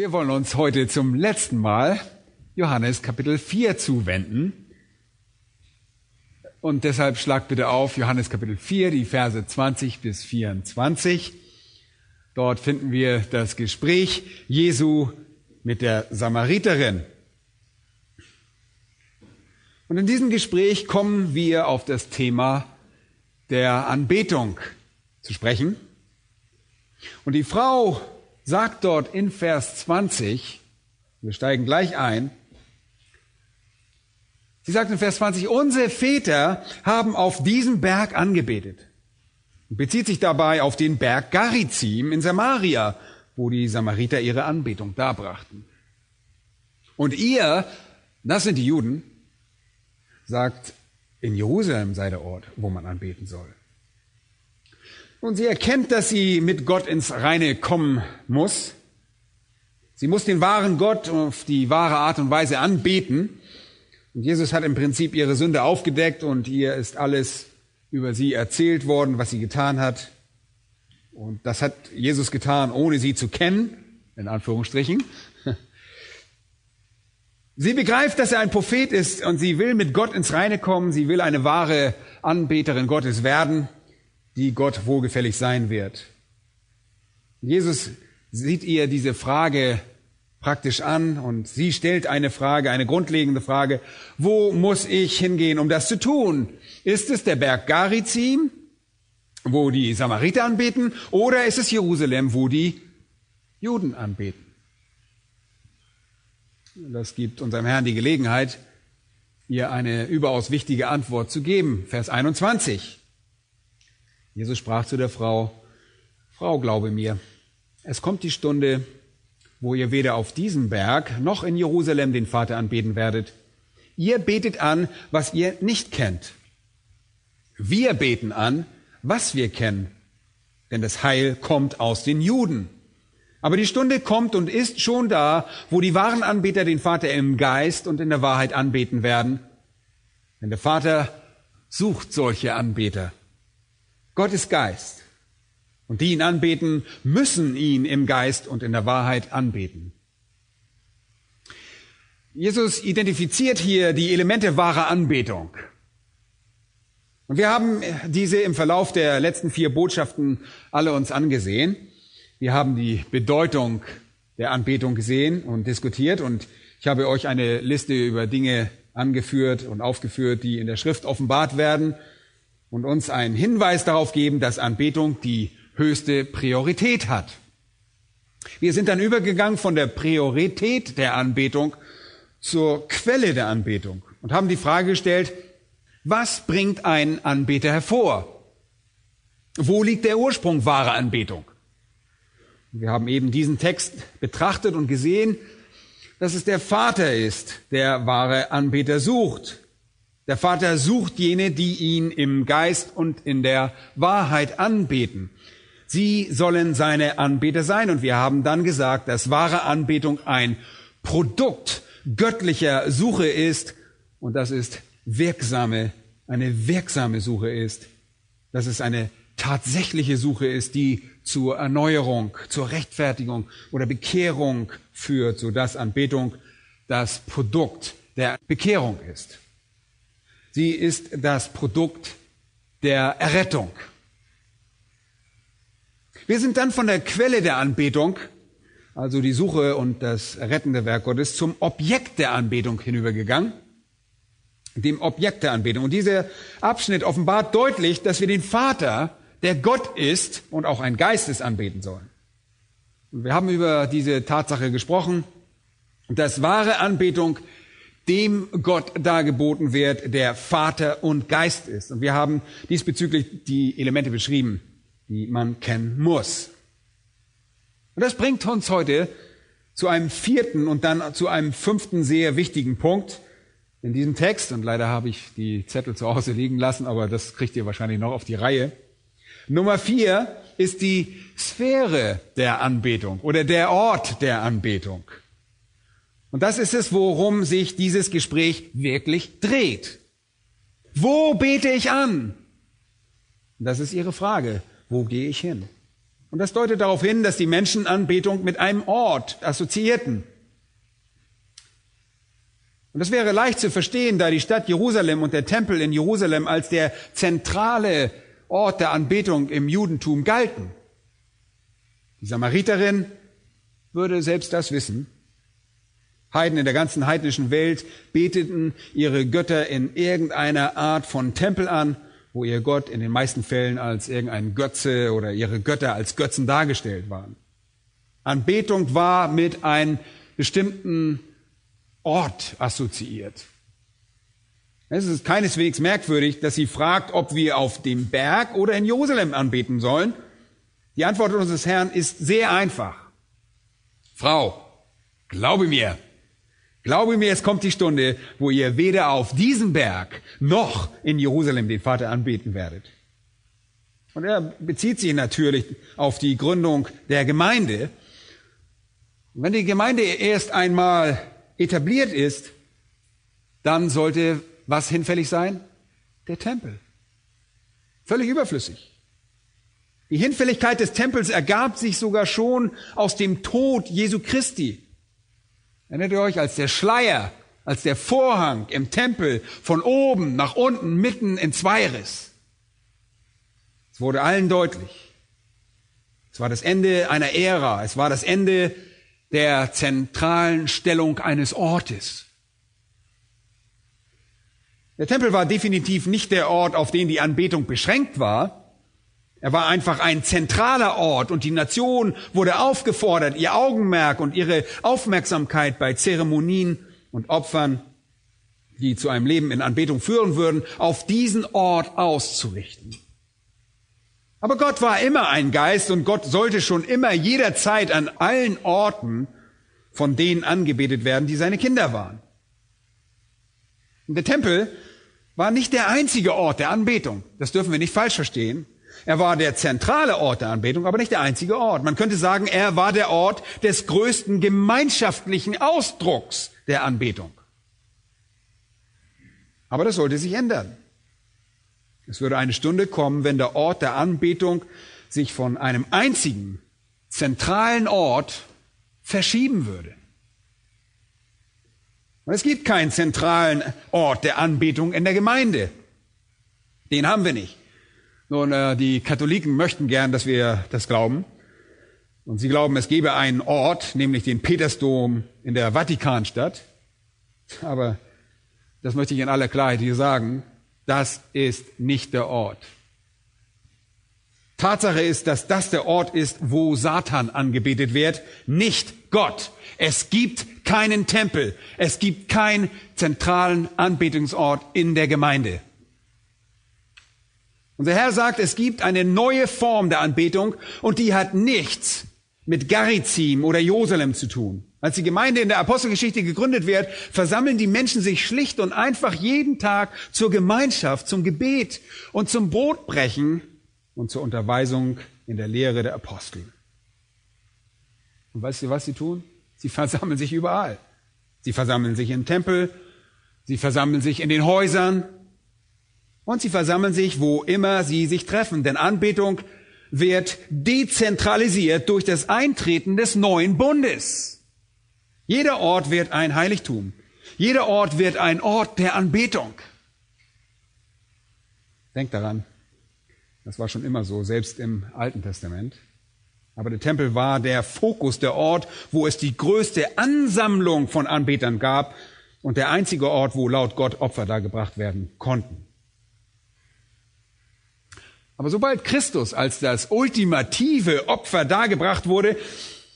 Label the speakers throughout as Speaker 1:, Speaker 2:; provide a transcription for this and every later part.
Speaker 1: Wir wollen uns heute zum letzten Mal Johannes Kapitel 4 zuwenden. Und deshalb schlag bitte auf Johannes Kapitel 4, die Verse 20 bis 24. Dort finden wir das Gespräch Jesu mit der Samariterin. Und in diesem Gespräch kommen wir auf das Thema der Anbetung zu sprechen. Und die Frau sagt dort in Vers 20, wir steigen gleich ein, sie sagt in Vers 20, unsere Väter haben auf diesem Berg angebetet. Und bezieht sich dabei auf den Berg Garizim in Samaria, wo die Samariter ihre Anbetung darbrachten. Und ihr, das sind die Juden, sagt, in Jerusalem sei der Ort, wo man anbeten soll. Und sie erkennt, dass sie mit Gott ins Reine kommen muss. Sie muss den wahren Gott auf die wahre Art und Weise anbeten. Und Jesus hat im Prinzip ihre Sünde aufgedeckt und ihr ist alles über sie erzählt worden, was sie getan hat. Und das hat Jesus getan, ohne sie zu kennen, in Anführungsstrichen. Sie begreift, dass er ein Prophet ist und sie will mit Gott ins Reine kommen. Sie will eine wahre Anbeterin Gottes werden, die Gott wohlgefällig sein wird. Jesus sieht ihr diese Frage praktisch an und sie stellt eine Frage, eine grundlegende Frage. Wo muss ich hingehen, um das zu tun? Ist es der Berg Garizim? wo die Samariter anbeten, oder ist es Jerusalem, wo die Juden anbeten? Das gibt unserem Herrn die Gelegenheit, ihr eine überaus wichtige Antwort zu geben. Vers 21. Jesus sprach zu der Frau, Frau, glaube mir, es kommt die Stunde, wo ihr weder auf diesem Berg noch in Jerusalem den Vater anbeten werdet. Ihr betet an, was ihr nicht kennt. Wir beten an, was wir kennen. Denn das Heil kommt aus den Juden. Aber die Stunde kommt und ist schon da, wo die wahren Anbeter den Vater im Geist und in der Wahrheit anbeten werden. Denn der Vater sucht solche Anbeter. Gott ist Geist. Und die ihn anbeten, müssen ihn im Geist und in der Wahrheit anbeten. Jesus identifiziert hier die Elemente wahrer Anbetung. Und wir haben diese im Verlauf der letzten vier Botschaften alle uns angesehen. Wir haben die Bedeutung der Anbetung gesehen und diskutiert und ich habe euch eine Liste über Dinge angeführt und aufgeführt, die in der Schrift offenbart werden und uns einen Hinweis darauf geben, dass Anbetung die höchste Priorität hat. Wir sind dann übergegangen von der Priorität der Anbetung zur Quelle der Anbetung und haben die Frage gestellt, was bringt ein Anbeter hervor? Wo liegt der Ursprung wahrer Anbetung? Wir haben eben diesen Text betrachtet und gesehen, dass es der Vater ist, der wahre Anbeter sucht. Der Vater sucht jene, die ihn im Geist und in der Wahrheit anbeten. Sie sollen seine Anbeter sein. Und wir haben dann gesagt, dass wahre Anbetung ein Produkt göttlicher Suche ist. Und das ist wirksame, eine wirksame Suche ist, dass es eine tatsächliche Suche ist, die zur Erneuerung, zur Rechtfertigung oder Bekehrung führt, sodass Anbetung das Produkt der Bekehrung ist. Sie ist das Produkt der Errettung. Wir sind dann von der Quelle der Anbetung, also die Suche und das rettende Werk Gottes, zum Objekt der Anbetung hinübergegangen dem Objekt der Anbetung. Und dieser Abschnitt offenbart deutlich, dass wir den Vater, der Gott ist und auch ein Geist ist, anbeten sollen. Und wir haben über diese Tatsache gesprochen, dass wahre Anbetung dem Gott dargeboten wird, der Vater und Geist ist. Und wir haben diesbezüglich die Elemente beschrieben, die man kennen muss. Und das bringt uns heute zu einem vierten und dann zu einem fünften sehr wichtigen Punkt in diesem Text. Und leider habe ich die Zettel zu Hause liegen lassen, aber das kriegt ihr wahrscheinlich noch auf die Reihe. Nummer vier ist die Sphäre der Anbetung oder der Ort der Anbetung. Und das ist es, worum sich dieses Gespräch wirklich dreht. Wo bete ich an? Das ist Ihre Frage. Wo gehe ich hin? Und das deutet darauf hin, dass die Menschen Anbetung mit einem Ort assoziierten. Und das wäre leicht zu verstehen, da die Stadt Jerusalem und der Tempel in Jerusalem als der zentrale Ort der Anbetung im Judentum galten. Die Samariterin würde selbst das wissen. Heiden in der ganzen heidnischen Welt beteten ihre Götter in irgendeiner Art von Tempel an, wo ihr Gott in den meisten Fällen als irgendein Götze oder ihre Götter als Götzen dargestellt waren. Anbetung war mit einem bestimmten Ort assoziiert. Es ist keineswegs merkwürdig, dass sie fragt, ob wir auf dem Berg oder in Jerusalem anbeten sollen. Die Antwort unseres Herrn ist sehr einfach. Frau, glaube mir, Glaube mir, es kommt die Stunde, wo ihr weder auf diesem Berg noch in Jerusalem den Vater anbeten werdet. Und er bezieht sich natürlich auf die Gründung der Gemeinde. Und wenn die Gemeinde erst einmal etabliert ist, dann sollte was hinfällig sein? Der Tempel. Völlig überflüssig. Die Hinfälligkeit des Tempels ergab sich sogar schon aus dem Tod Jesu Christi. Erinnert ihr euch, als der Schleier, als der Vorhang im Tempel von oben nach unten mitten in zwei riss? Es wurde allen deutlich. Es war das Ende einer Ära. Es war das Ende der zentralen Stellung eines Ortes. Der Tempel war definitiv nicht der Ort, auf den die Anbetung beschränkt war. Er war einfach ein zentraler Ort und die Nation wurde aufgefordert, ihr Augenmerk und ihre Aufmerksamkeit bei Zeremonien und Opfern, die zu einem Leben in Anbetung führen würden, auf diesen Ort auszurichten. Aber Gott war immer ein Geist und Gott sollte schon immer jederzeit an allen Orten von denen angebetet werden, die seine Kinder waren. Und der Tempel war nicht der einzige Ort der Anbetung. Das dürfen wir nicht falsch verstehen. Er war der zentrale Ort der Anbetung, aber nicht der einzige Ort. Man könnte sagen, er war der Ort des größten gemeinschaftlichen Ausdrucks der Anbetung. Aber das sollte sich ändern. Es würde eine Stunde kommen, wenn der Ort der Anbetung sich von einem einzigen zentralen Ort verschieben würde. Und es gibt keinen zentralen Ort der Anbetung in der Gemeinde. Den haben wir nicht. Nun, äh, die Katholiken möchten gern, dass wir das glauben. Und sie glauben, es gebe einen Ort, nämlich den Petersdom in der Vatikanstadt. Aber das möchte ich in aller Klarheit hier sagen. Das ist nicht der Ort. Tatsache ist, dass das der Ort ist, wo Satan angebetet wird, nicht Gott. Es gibt keinen Tempel. Es gibt keinen zentralen Anbetungsort in der Gemeinde. Unser Herr sagt, es gibt eine neue Form der Anbetung und die hat nichts mit Garizim oder Jerusalem zu tun. Als die Gemeinde in der Apostelgeschichte gegründet wird, versammeln die Menschen sich schlicht und einfach jeden Tag zur Gemeinschaft, zum Gebet und zum Brotbrechen und zur Unterweisung in der Lehre der Apostel. Und weißt du, was sie tun? Sie versammeln sich überall. Sie versammeln sich im Tempel, sie versammeln sich in den Häusern, und sie versammeln sich, wo immer sie sich treffen. Denn Anbetung wird dezentralisiert durch das Eintreten des neuen Bundes. Jeder Ort wird ein Heiligtum. Jeder Ort wird ein Ort der Anbetung. Denkt daran, das war schon immer so, selbst im Alten Testament. Aber der Tempel war der Fokus, der Ort, wo es die größte Ansammlung von Anbetern gab und der einzige Ort, wo laut Gott Opfer dargebracht werden konnten. Aber sobald Christus als das ultimative Opfer dargebracht wurde,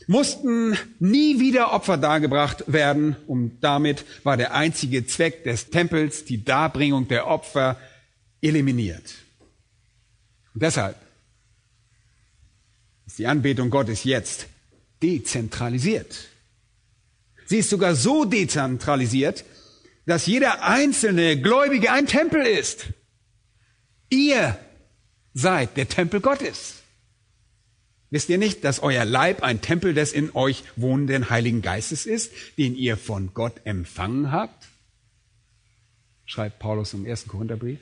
Speaker 1: mussten nie wieder Opfer dargebracht werden und damit war der einzige Zweck des Tempels, die Darbringung der Opfer, eliminiert. Und deshalb ist die Anbetung Gottes jetzt dezentralisiert. Sie ist sogar so dezentralisiert, dass jeder einzelne Gläubige ein Tempel ist. Ihr seid der Tempel Gottes. Wisst ihr nicht, dass euer Leib ein Tempel des in euch wohnenden Heiligen Geistes ist, den ihr von Gott empfangen habt? Schreibt Paulus im ersten Korintherbrief.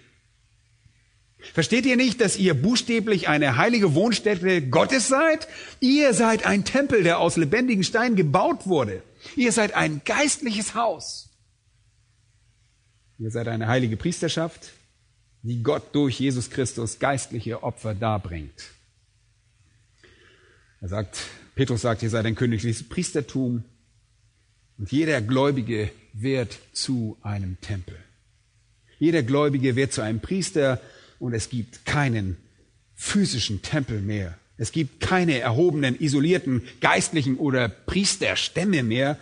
Speaker 1: Versteht ihr nicht, dass ihr buchstäblich eine heilige Wohnstätte Gottes seid? Ihr seid ein Tempel, der aus lebendigen Steinen gebaut wurde. Ihr seid ein geistliches Haus. Ihr seid eine heilige Priesterschaft, die Gott durch Jesus Christus geistliche Opfer darbringt. Er sagt, Petrus sagt, ihr seid ein königliches Priestertum und jeder Gläubige wird zu einem Tempel. Jeder Gläubige wird zu einem Priester und es gibt keinen physischen Tempel mehr. Es gibt keine erhobenen, isolierten geistlichen oder Priesterstämme mehr.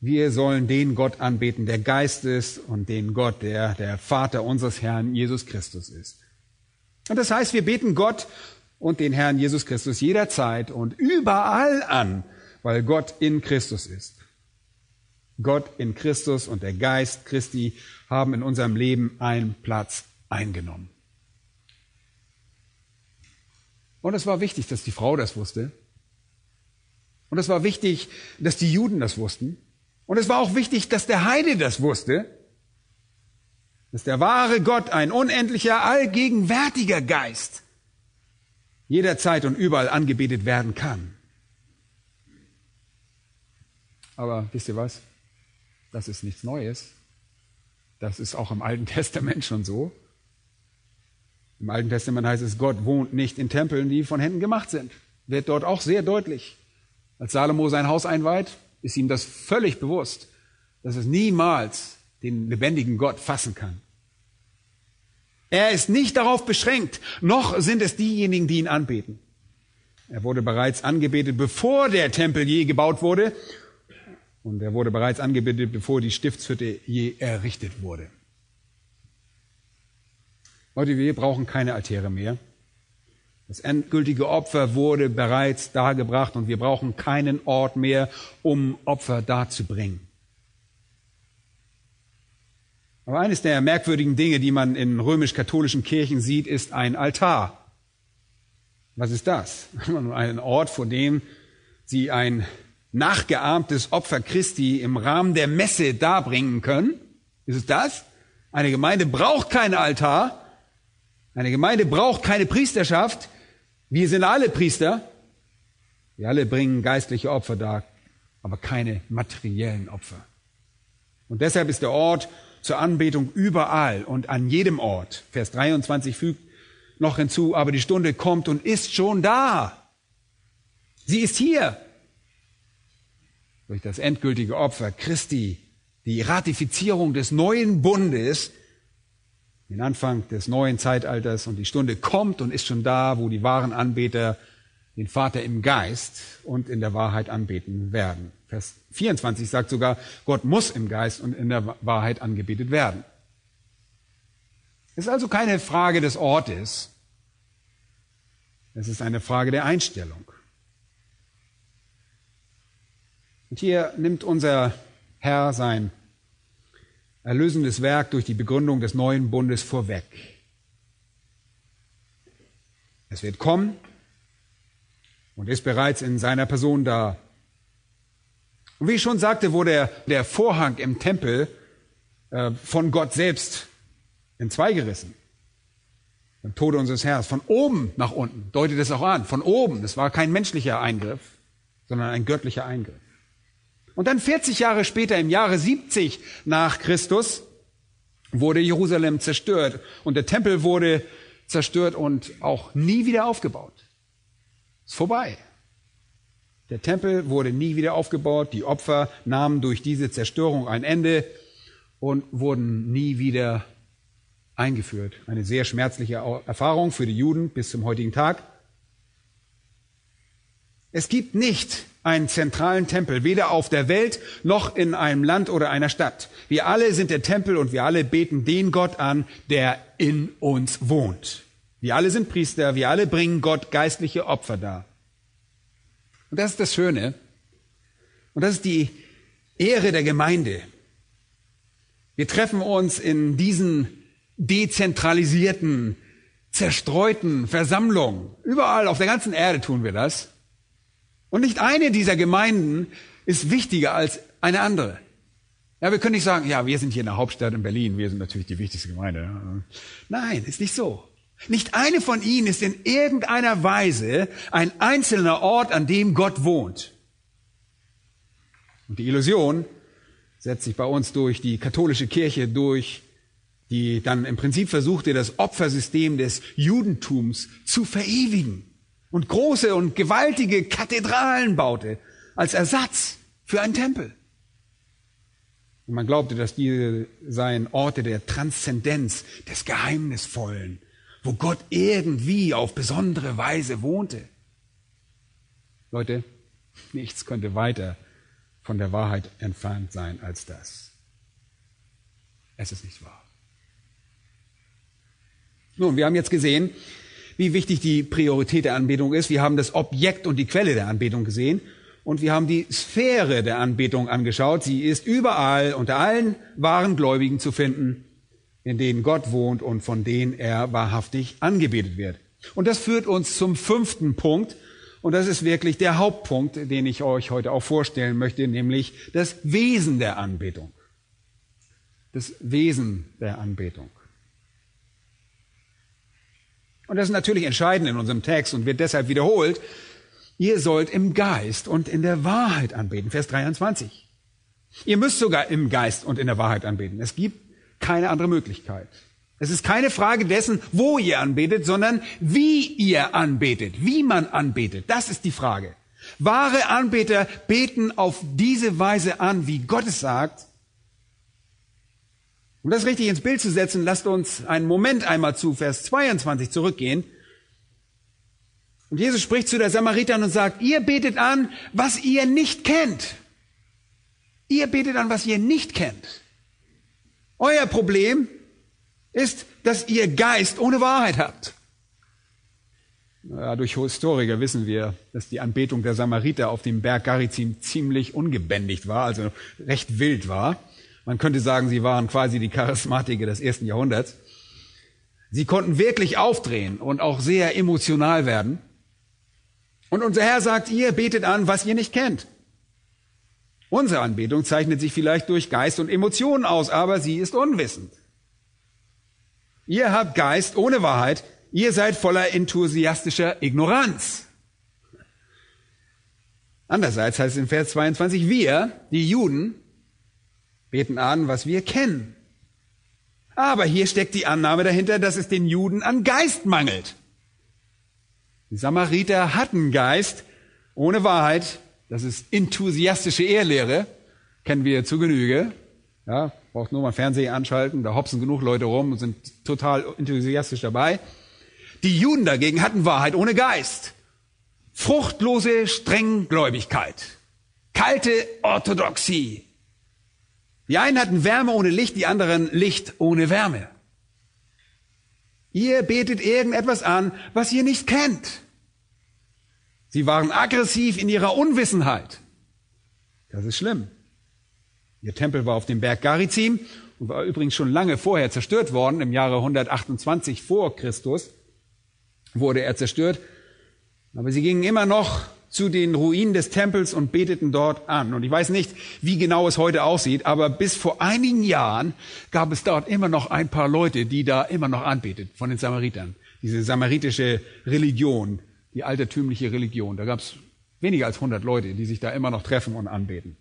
Speaker 1: Wir sollen den Gott anbeten, der Geist ist und den Gott, der der Vater unseres Herrn Jesus Christus ist. Und das heißt, wir beten Gott und den Herrn Jesus Christus jederzeit und überall an, weil Gott in Christus ist. Gott in Christus und der Geist Christi haben in unserem Leben einen Platz eingenommen. Und es war wichtig, dass die Frau das wusste. Und es war wichtig, dass die Juden das wussten. Und es war auch wichtig, dass der Heide das wusste. Dass der wahre Gott ein unendlicher, allgegenwärtiger Geist jederzeit und überall angebetet werden kann. Aber wisst ihr was? Das ist nichts Neues. Das ist auch im Alten Testament schon so. Im Alten Testament heißt es, Gott wohnt nicht in Tempeln, die von Händen gemacht sind. Wird dort auch sehr deutlich. Als Salomo sein Haus einweiht, ist ihm das völlig bewusst, dass es niemals den lebendigen Gott fassen kann. Er ist nicht darauf beschränkt, noch sind es diejenigen, die ihn anbeten. Er wurde bereits angebetet, bevor der Tempel je gebaut wurde. Und er wurde bereits angebetet, bevor die Stiftshütte je errichtet wurde. Leute, wir brauchen keine Altäre mehr. Das endgültige Opfer wurde bereits dargebracht und wir brauchen keinen Ort mehr, um Opfer darzubringen. Aber eines der merkwürdigen Dinge, die man in römisch-katholischen Kirchen sieht, ist ein Altar. Was ist das? Ein Ort, vor dem sie ein nachgeahmtes Opfer Christi im Rahmen der Messe darbringen können. Ist es das? Eine Gemeinde braucht keinen Altar, eine Gemeinde braucht keine Priesterschaft. Wir sind alle Priester. Wir alle bringen geistliche Opfer dar, aber keine materiellen Opfer. Und deshalb ist der Ort zur Anbetung überall und an jedem Ort. Vers 23 fügt noch hinzu, aber die Stunde kommt und ist schon da. Sie ist hier. Durch das endgültige Opfer Christi, die Ratifizierung des neuen Bundes, den Anfang des neuen Zeitalters und die Stunde kommt und ist schon da, wo die wahren Anbeter den Vater im Geist und in der Wahrheit anbeten werden. Vers 24 sagt sogar, Gott muss im Geist und in der Wahrheit angebetet werden. Es ist also keine Frage des Ortes, es ist eine Frage der Einstellung. Und hier nimmt unser Herr sein erlösendes Werk durch die Begründung des neuen Bundes vorweg. Es wird kommen und ist bereits in seiner Person da. Und wie ich schon sagte, wurde der, Vorhang im Tempel äh, von Gott selbst in zwei gerissen. Beim Tode unseres Herrn. Von oben nach unten deutet es auch an. Von oben. Das war kein menschlicher Eingriff, sondern ein göttlicher Eingriff. Und dann 40 Jahre später, im Jahre 70 nach Christus, wurde Jerusalem zerstört und der Tempel wurde zerstört und auch nie wieder aufgebaut. Ist vorbei. Der Tempel wurde nie wieder aufgebaut. Die Opfer nahmen durch diese Zerstörung ein Ende und wurden nie wieder eingeführt. Eine sehr schmerzliche Erfahrung für die Juden bis zum heutigen Tag. Es gibt nicht einen zentralen Tempel, weder auf der Welt noch in einem Land oder einer Stadt. Wir alle sind der Tempel und wir alle beten den Gott an, der in uns wohnt. Wir alle sind Priester, wir alle bringen Gott geistliche Opfer dar. Und das ist das Schöne. Und das ist die Ehre der Gemeinde. Wir treffen uns in diesen dezentralisierten, zerstreuten Versammlungen. Überall auf der ganzen Erde tun wir das. Und nicht eine dieser Gemeinden ist wichtiger als eine andere. Ja, wir können nicht sagen, ja, wir sind hier in der Hauptstadt in Berlin, wir sind natürlich die wichtigste Gemeinde. Nein, ist nicht so. Nicht eine von ihnen ist in irgendeiner Weise ein einzelner Ort, an dem Gott wohnt. Und die Illusion setzt sich bei uns durch die katholische Kirche durch, die dann im Prinzip versuchte, das Opfersystem des Judentums zu verewigen und große und gewaltige Kathedralen baute als Ersatz für einen Tempel. Und man glaubte, dass diese seien Orte der Transzendenz, des Geheimnisvollen, wo Gott irgendwie auf besondere Weise wohnte. Leute, nichts könnte weiter von der Wahrheit entfernt sein als das. Es ist nicht wahr. Nun, wir haben jetzt gesehen, wie wichtig die Priorität der Anbetung ist. Wir haben das Objekt und die Quelle der Anbetung gesehen. Und wir haben die Sphäre der Anbetung angeschaut. Sie ist überall unter allen wahren Gläubigen zu finden, in denen Gott wohnt und von denen er wahrhaftig angebetet wird. Und das führt uns zum fünften Punkt. Und das ist wirklich der Hauptpunkt, den ich euch heute auch vorstellen möchte, nämlich das Wesen der Anbetung. Das Wesen der Anbetung. Und das ist natürlich entscheidend in unserem Text und wird deshalb wiederholt. Ihr sollt im Geist und in der Wahrheit anbeten. Vers 23. Ihr müsst sogar im Geist und in der Wahrheit anbeten. Es gibt keine andere Möglichkeit. Es ist keine Frage dessen, wo ihr anbetet, sondern wie ihr anbetet, wie man anbetet. Das ist die Frage. Wahre Anbeter beten auf diese Weise an, wie Gott es sagt, um das richtig ins Bild zu setzen, lasst uns einen Moment einmal zu Vers 22 zurückgehen. Und Jesus spricht zu der Samariterin und sagt, ihr betet an, was ihr nicht kennt. Ihr betet an, was ihr nicht kennt. Euer Problem ist, dass ihr Geist ohne Wahrheit habt. Ja, durch Historiker wissen wir, dass die Anbetung der Samariter auf dem Berg Garizim ziemlich ungebändigt war, also recht wild war. Man könnte sagen, sie waren quasi die Charismatiker des ersten Jahrhunderts. Sie konnten wirklich aufdrehen und auch sehr emotional werden. Und unser Herr sagt, ihr betet an, was ihr nicht kennt. Unsere Anbetung zeichnet sich vielleicht durch Geist und Emotionen aus, aber sie ist unwissend. Ihr habt Geist ohne Wahrheit, ihr seid voller enthusiastischer Ignoranz. Andererseits heißt es in Vers 22, wir, die Juden, beten an, was wir kennen. Aber hier steckt die Annahme dahinter, dass es den Juden an Geist mangelt. Die Samariter hatten Geist ohne Wahrheit. Das ist enthusiastische Ehrlehre. Kennen wir zu Genüge. Ja, braucht nur mal Fernseher anschalten. Da hopsen genug Leute rum und sind total enthusiastisch dabei. Die Juden dagegen hatten Wahrheit ohne Geist. Fruchtlose Strenggläubigkeit. Kalte Orthodoxie. Die einen hatten Wärme ohne Licht, die anderen Licht ohne Wärme. Ihr betet irgendetwas an, was ihr nicht kennt. Sie waren aggressiv in ihrer Unwissenheit. Das ist schlimm. Ihr Tempel war auf dem Berg Garizim und war übrigens schon lange vorher zerstört worden. Im Jahre 128 vor Christus wurde er zerstört. Aber sie gingen immer noch zu den Ruinen des Tempels und beteten dort an. Und ich weiß nicht, wie genau es heute aussieht, aber bis vor einigen Jahren gab es dort immer noch ein paar Leute, die da immer noch anbetet von den Samaritern. Diese samaritische Religion, die altertümliche Religion. Da gab es weniger als 100 Leute, die sich da immer noch treffen und anbeten.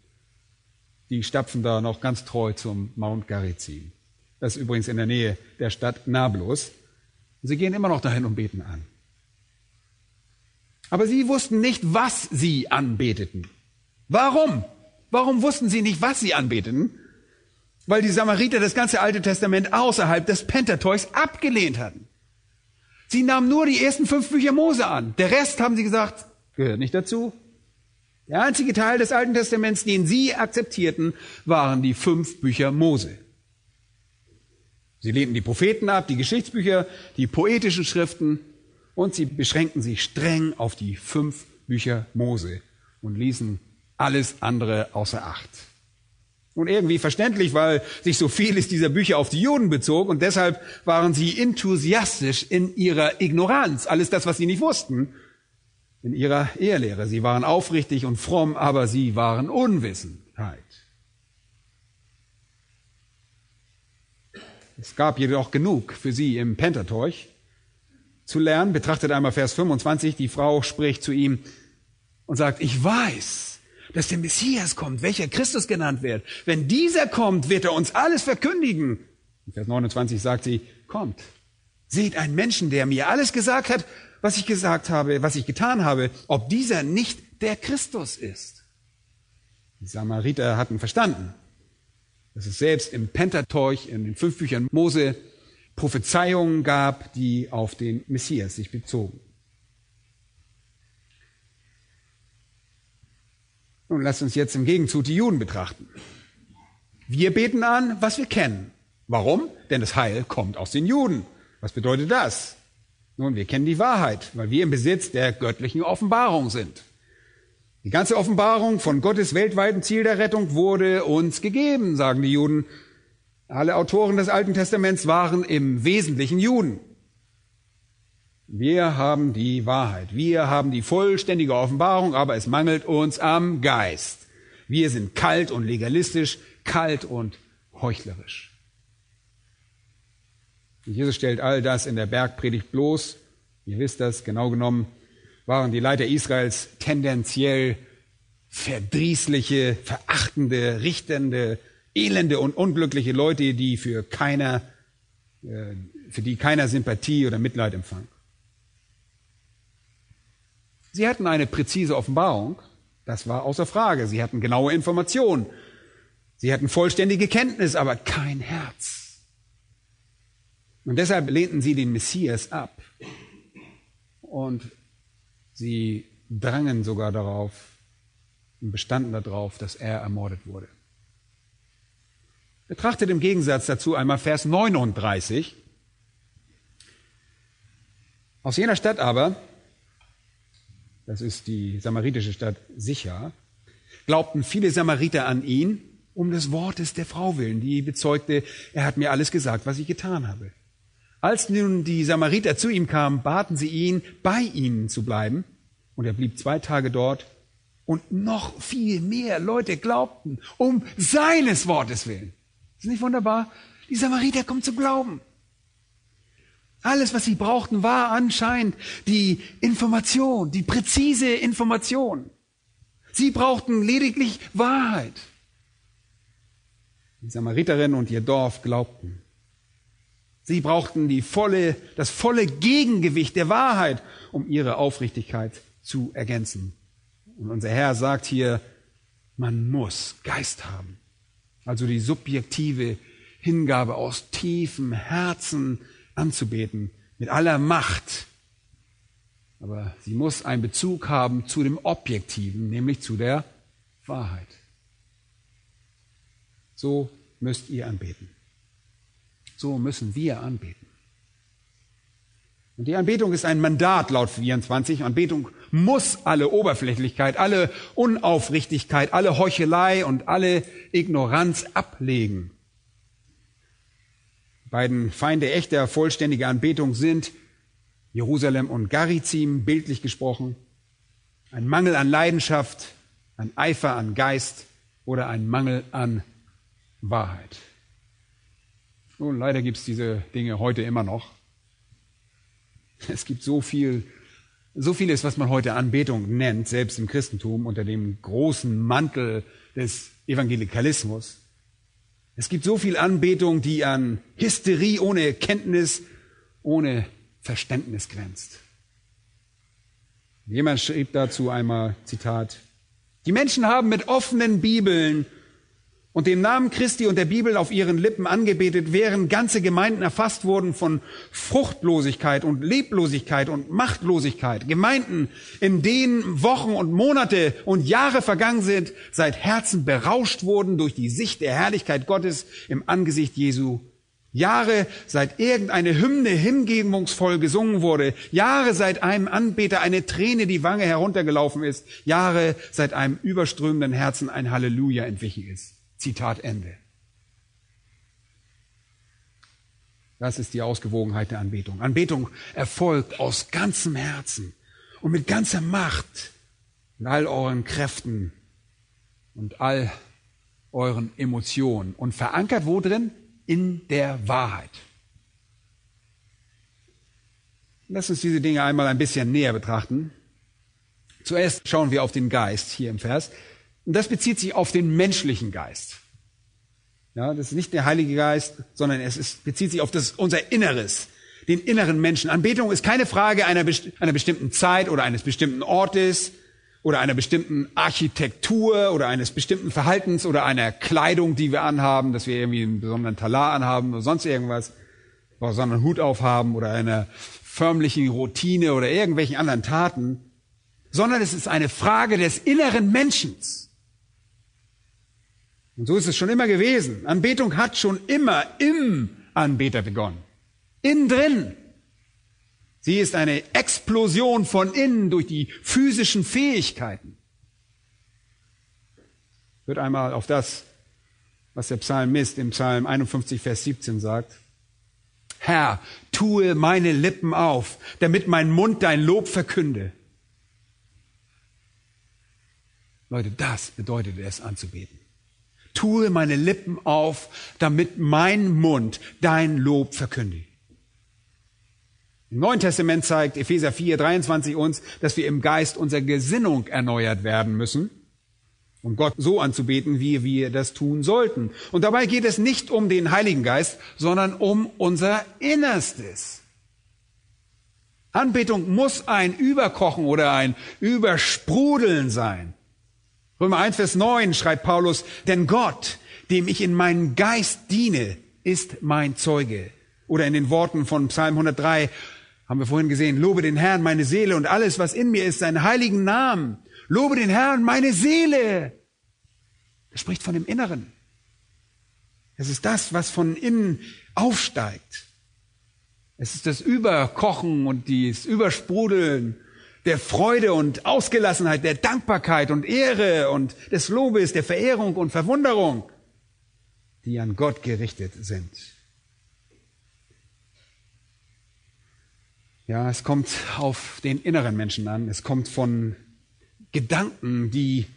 Speaker 1: Die stapfen da noch ganz treu zum Mount Garizim. Das ist übrigens in der Nähe der Stadt Nablus. Sie gehen immer noch dahin und beten an. Aber sie wussten nicht, was sie anbeteten. Warum? Warum wussten sie nicht, was sie anbeteten? Weil die Samariter das ganze Alte Testament außerhalb des Pentateuchs abgelehnt hatten. Sie nahmen nur die ersten fünf Bücher Mose an. Der Rest, haben sie gesagt, gehört nicht dazu. Der einzige Teil des Alten Testaments, den sie akzeptierten, waren die fünf Bücher Mose. Sie lehnten die Propheten ab, die Geschichtsbücher, die poetischen Schriften und sie beschränkten sich streng auf die fünf Bücher Mose und ließen alles andere außer Acht. Nun irgendwie verständlich, weil sich so vieles dieser Bücher auf die Juden bezog und deshalb waren sie enthusiastisch in ihrer Ignoranz, alles das, was sie nicht wussten, in ihrer Ehelehre. Sie waren aufrichtig und fromm, aber sie waren Unwissenheit. Es gab jedoch genug für sie im Pentateuch zu lernen. Betrachtet einmal Vers 25. Die Frau spricht zu ihm und sagt, ich weiß, dass der Messias kommt, welcher Christus genannt wird. Wenn dieser kommt, wird er uns alles verkündigen. In Vers 29 sagt sie, kommt, seht einen Menschen, der mir alles gesagt hat, was ich gesagt habe, was ich getan habe, ob dieser nicht der Christus ist. Die Samariter hatten verstanden, dass es selbst im Pentateuch, in den fünf Büchern Mose, Prophezeiungen gab, die auf den Messias sich bezogen. Nun lasst uns jetzt im Gegenzug die Juden betrachten. Wir beten an, was wir kennen. Warum? Denn das Heil kommt aus den Juden. Was bedeutet das? Nun, wir kennen die Wahrheit, weil wir im Besitz der göttlichen Offenbarung sind. Die ganze Offenbarung von Gottes weltweiten Ziel der Rettung wurde uns gegeben, sagen die Juden. Alle Autoren des Alten Testaments waren im Wesentlichen Juden. Wir haben die Wahrheit. Wir haben die vollständige Offenbarung, aber es mangelt uns am Geist. Wir sind kalt und legalistisch, kalt und heuchlerisch. Jesus stellt all das in der Bergpredigt bloß. Ihr wisst das, genau genommen waren die Leiter Israels tendenziell verdrießliche, verachtende, richtende, elende und unglückliche Leute, die für keiner, äh, für die keiner Sympathie oder Mitleid empfang. Sie hatten eine präzise Offenbarung, das war außer Frage. Sie hatten genaue Informationen. Sie hatten vollständige Kenntnis, aber kein Herz. Und deshalb lehnten sie den Messias ab. Und Sie drangen sogar darauf und bestanden darauf, dass er ermordet wurde. Betrachtet im Gegensatz dazu einmal Vers 39. Aus jener Stadt aber, das ist die samaritische Stadt Sicher, glaubten viele Samariter an ihn, um des Wortes der Frau willen, die bezeugte, er hat mir alles gesagt, was ich getan habe. Als nun die Samariter zu ihm kamen, baten sie ihn, bei ihnen zu bleiben. Und er blieb zwei Tage dort. Und noch viel mehr Leute glaubten, um seines Wortes willen. Ist nicht wunderbar? Die Samariter kommen zum Glauben. Alles, was sie brauchten, war anscheinend die Information, die präzise Information. Sie brauchten lediglich Wahrheit. Die Samariterin und ihr Dorf glaubten. Sie brauchten die volle, das volle Gegengewicht der Wahrheit, um ihre Aufrichtigkeit zu ergänzen. Und unser Herr sagt hier, man muss Geist haben. Also die subjektive Hingabe aus tiefem Herzen anzubeten, mit aller Macht. Aber sie muss einen Bezug haben zu dem Objektiven, nämlich zu der Wahrheit. So müsst ihr anbeten. So müssen wir anbeten. Und die Anbetung ist ein Mandat laut 24. Anbetung muss alle Oberflächlichkeit, alle Unaufrichtigkeit, alle Heuchelei und alle Ignoranz ablegen. Die beiden Feinde echter vollständiger Anbetung sind Jerusalem und Garizim, bildlich gesprochen. Ein Mangel an Leidenschaft, ein Eifer an Geist oder ein Mangel an Wahrheit. Nun, leider gibt es diese Dinge heute immer noch. Es gibt so viel, so vieles, was man heute Anbetung nennt, selbst im Christentum, unter dem großen Mantel des Evangelikalismus. Es gibt so viel Anbetung, die an Hysterie ohne Kenntnis, ohne Verständnis grenzt. Jemand schrieb dazu einmal, Zitat, die Menschen haben mit offenen Bibeln und dem Namen Christi und der Bibel auf ihren Lippen angebetet, während ganze Gemeinden erfasst wurden von Fruchtlosigkeit und Leblosigkeit und Machtlosigkeit. Gemeinden, in denen Wochen und Monate und Jahre vergangen sind, seit Herzen berauscht wurden durch die Sicht der Herrlichkeit Gottes im Angesicht Jesu. Jahre seit irgendeine Hymne hingebungsvoll gesungen wurde. Jahre seit einem Anbeter eine Träne die Wange heruntergelaufen ist. Jahre seit einem überströmenden Herzen ein Halleluja entwichen ist. Zitat Ende. Das ist die Ausgewogenheit der Anbetung. Anbetung erfolgt aus ganzem Herzen und mit ganzer Macht und all euren Kräften und all euren Emotionen und verankert wo drin? In der Wahrheit. Lass uns diese Dinge einmal ein bisschen näher betrachten. Zuerst schauen wir auf den Geist hier im Vers. Und das bezieht sich auf den menschlichen Geist. Ja, das ist nicht der Heilige Geist, sondern es ist, bezieht sich auf das, unser Inneres, den inneren Menschen. Anbetung ist keine Frage einer, einer bestimmten Zeit oder eines bestimmten Ortes oder einer bestimmten Architektur oder eines bestimmten Verhaltens oder einer Kleidung, die wir anhaben, dass wir irgendwie einen besonderen Talar anhaben oder sonst irgendwas, sondern einen Hut aufhaben oder einer förmlichen Routine oder irgendwelchen anderen Taten, sondern es ist eine Frage des inneren Menschens. Und so ist es schon immer gewesen. Anbetung hat schon immer im Anbeter begonnen. Innen drin. Sie ist eine Explosion von innen durch die physischen Fähigkeiten. Hört einmal auf das, was der Psalmist im Psalm 51, Vers 17 sagt. Herr, tue meine Lippen auf, damit mein Mund dein Lob verkünde. Leute, das bedeutet es anzubeten tue meine Lippen auf, damit mein Mund dein Lob verkündigt. Im Neuen Testament zeigt Epheser 4, 23 uns, dass wir im Geist unserer Gesinnung erneuert werden müssen, um Gott so anzubeten, wie wir das tun sollten. Und dabei geht es nicht um den Heiligen Geist, sondern um unser Innerstes. Anbetung muss ein Überkochen oder ein Übersprudeln sein. Römer 1, Vers 9 schreibt Paulus, denn Gott, dem ich in meinen Geist diene, ist mein Zeuge. Oder in den Worten von Psalm 103 haben wir vorhin gesehen, lobe den Herrn, meine Seele und alles, was in mir ist, seinen heiligen Namen. Lobe den Herrn, meine Seele. Er spricht von dem Inneren. Es ist das, was von innen aufsteigt. Es ist das Überkochen und das Übersprudeln der Freude und Ausgelassenheit, der Dankbarkeit und Ehre und des Lobes, der Verehrung und Verwunderung, die an Gott gerichtet sind. Ja, es kommt auf den inneren Menschen an. Es kommt von Gedanken, die,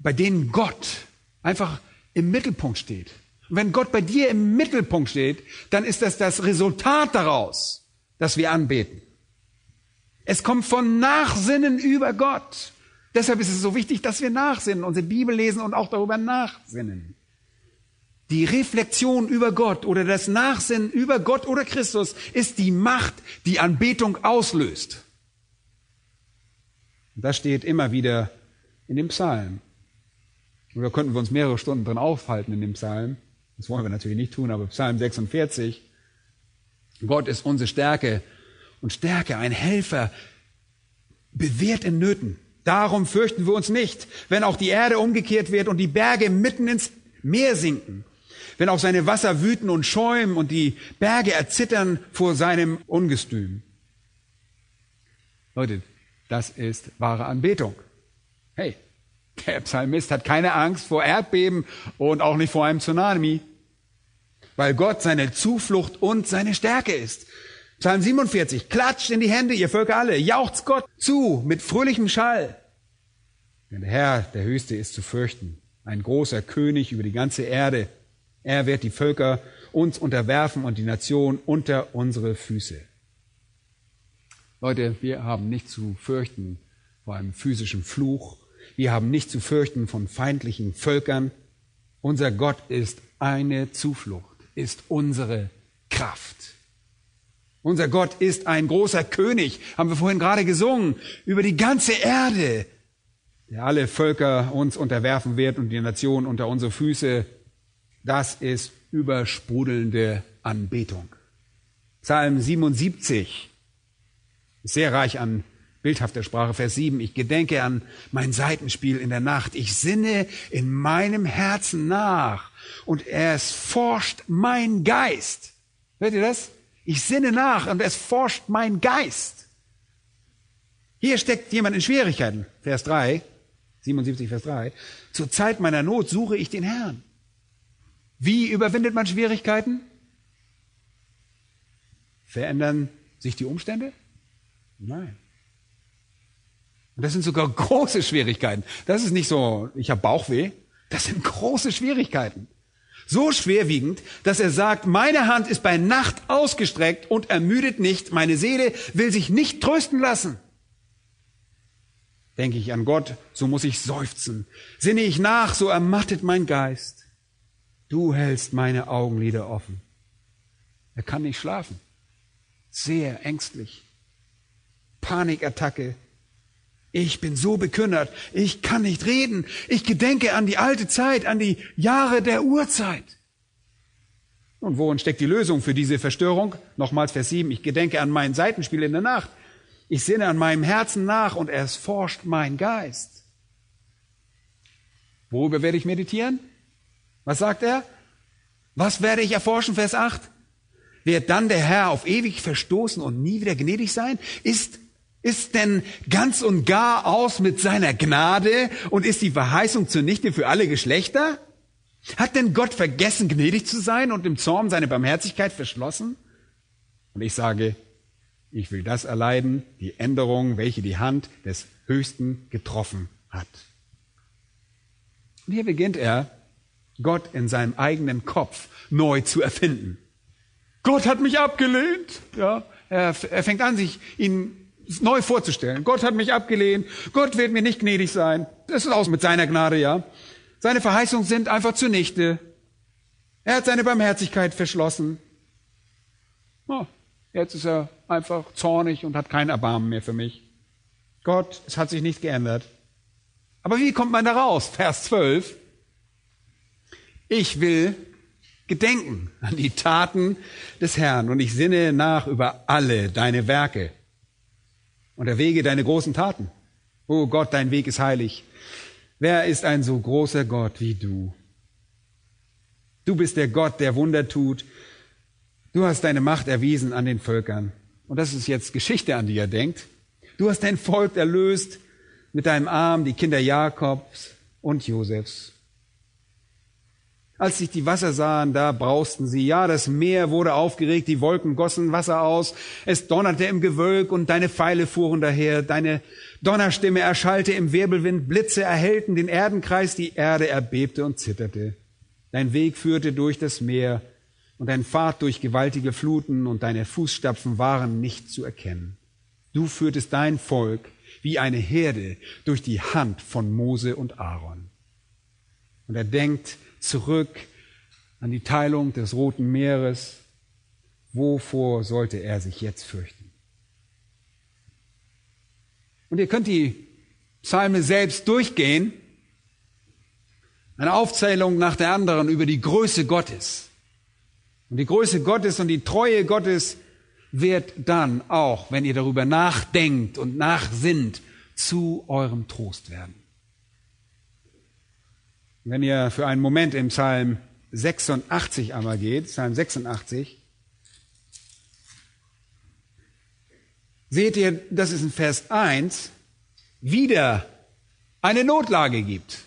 Speaker 1: bei denen Gott einfach im Mittelpunkt steht. Und wenn Gott bei dir im Mittelpunkt steht, dann ist das das Resultat daraus, dass wir anbeten. Es kommt von Nachsinnen über Gott. Deshalb ist es so wichtig, dass wir nachsinnen, unsere Bibel lesen und auch darüber nachsinnen. Die Reflexion über Gott oder das Nachsinnen über Gott oder Christus ist die Macht, die Anbetung auslöst. das steht immer wieder in dem Psalm. Und da könnten wir uns mehrere Stunden drin aufhalten in dem Psalm. Das wollen wir natürlich nicht tun, aber Psalm 46. Gott ist unsere Stärke und Stärke, ein Helfer, bewährt in Nöten. Darum fürchten wir uns nicht, wenn auch die Erde umgekehrt wird und die Berge mitten ins Meer sinken, wenn auch seine Wasser wüten und schäumen und die Berge erzittern vor seinem Ungestüm. Leute, das ist wahre Anbetung. Hey, der Psalmist hat keine Angst vor Erdbeben und auch nicht vor einem Tsunami, weil Gott seine Zuflucht und seine Stärke ist. Psalm 47, klatscht in die Hände, ihr Völker alle, jauchzt Gott zu mit fröhlichem Schall. Denn der Herr, der Höchste, ist zu fürchten, ein großer König über die ganze Erde. Er wird die Völker uns unterwerfen und die Nation unter unsere Füße. Leute, wir haben nicht zu fürchten vor einem physischen Fluch. Wir haben nicht zu fürchten von feindlichen Völkern. Unser Gott ist eine Zuflucht, ist unsere Kraft. Unser Gott ist ein großer König, haben wir vorhin gerade gesungen, über die ganze Erde, der alle Völker uns unterwerfen wird und die Nationen unter unsere Füße. Das ist übersprudelnde Anbetung. Psalm 77 ist sehr reich an bildhafter Sprache. Vers 7. Ich gedenke an mein Seitenspiel in der Nacht. Ich sinne in meinem Herzen nach und es forscht mein Geist. Hört ihr das? Ich sinne nach und es forscht mein Geist. Hier steckt jemand in Schwierigkeiten. Vers 3, 77, Vers 3. Zur Zeit meiner Not suche ich den Herrn. Wie überwindet man Schwierigkeiten? Verändern sich die Umstände? Nein. Und das sind sogar große Schwierigkeiten. Das ist nicht so, ich habe Bauchweh. Das sind große Schwierigkeiten. So schwerwiegend, dass er sagt, meine Hand ist bei Nacht ausgestreckt und ermüdet nicht, meine Seele will sich nicht trösten lassen. Denke ich an Gott, so muss ich seufzen. Sinne ich nach, so ermattet mein Geist. Du hältst meine Augenlider offen. Er kann nicht schlafen. Sehr ängstlich. Panikattacke. Ich bin so bekümmert. Ich kann nicht reden. Ich gedenke an die alte Zeit, an die Jahre der Urzeit. Und worin steckt die Lösung für diese Verstörung? Nochmals Vers 7. Ich gedenke an mein Seitenspiel in der Nacht. Ich sinne an meinem Herzen nach und es forscht mein Geist. Worüber werde ich meditieren? Was sagt er? Was werde ich erforschen? Vers 8. Wird dann der Herr auf ewig verstoßen und nie wieder gnädig sein? Ist, ist denn ganz und gar aus mit seiner Gnade und ist die Verheißung zunichte für alle Geschlechter? Hat denn Gott vergessen, gnädig zu sein und im Zorn seine Barmherzigkeit verschlossen? Und ich sage, ich will das erleiden, die Änderung, welche die Hand des Höchsten getroffen hat. Und hier beginnt er, Gott in seinem eigenen Kopf neu zu erfinden. Gott hat mich abgelehnt. Ja, er, er fängt an, sich ihn neu vorzustellen. Gott hat mich abgelehnt. Gott wird mir nicht gnädig sein. Das ist aus mit seiner Gnade, ja. Seine Verheißungen sind einfach zunichte. Er hat seine Barmherzigkeit verschlossen. Oh, Jetzt ist er einfach zornig und hat kein Erbarmen mehr für mich. Gott, es hat sich nicht geändert. Aber wie kommt man da raus? Vers 12. Ich will gedenken an die Taten des Herrn und ich sinne nach über alle deine Werke und erwäge deine großen Taten. Oh Gott, dein Weg ist heilig. Wer ist ein so großer Gott wie du? Du bist der Gott, der Wunder tut Du hast deine Macht erwiesen an den Völkern. Und das ist jetzt Geschichte, an die er denkt. Du hast dein Volk erlöst mit deinem Arm, die Kinder Jakobs und Josefs. Als sich die Wasser sahen, da brausten sie. Ja, das Meer wurde aufgeregt, die Wolken gossen Wasser aus, es donnerte im Gewölk und deine Pfeile fuhren daher, deine Donnerstimme erschallte im Wirbelwind, Blitze erhellten den Erdenkreis, die Erde erbebte und zitterte. Dein Weg führte durch das Meer, und dein Pfad durch gewaltige Fluten und deine Fußstapfen waren nicht zu erkennen. Du führtest dein Volk wie eine Herde durch die Hand von Mose und Aaron. Und er denkt zurück an die Teilung des Roten Meeres. Wovor sollte er sich jetzt fürchten? Und ihr könnt die Psalme selbst durchgehen. Eine Aufzählung nach der anderen über die Größe Gottes und die Größe Gottes und die Treue Gottes wird dann auch, wenn ihr darüber nachdenkt und nachsinnt, zu eurem Trost werden. Wenn ihr für einen Moment im Psalm 86 einmal geht, Psalm 86, seht ihr, dass es in Vers 1 wieder eine Notlage gibt.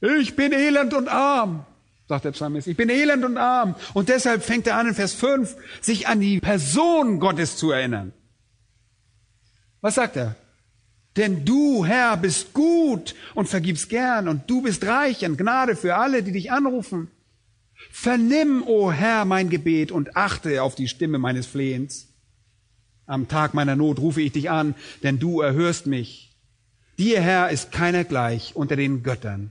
Speaker 1: Ich bin elend und arm sagt der Psalmist. Ich bin elend und arm. Und deshalb fängt er an in Vers 5, sich an die Person Gottes zu erinnern. Was sagt er? Denn du, Herr, bist gut und vergibst gern und du bist reich an Gnade für alle, die dich anrufen. Vernimm, o oh Herr, mein Gebet und achte auf die Stimme meines Flehens. Am Tag meiner Not rufe ich dich an, denn du erhörst mich. Dir, Herr, ist keiner gleich unter den Göttern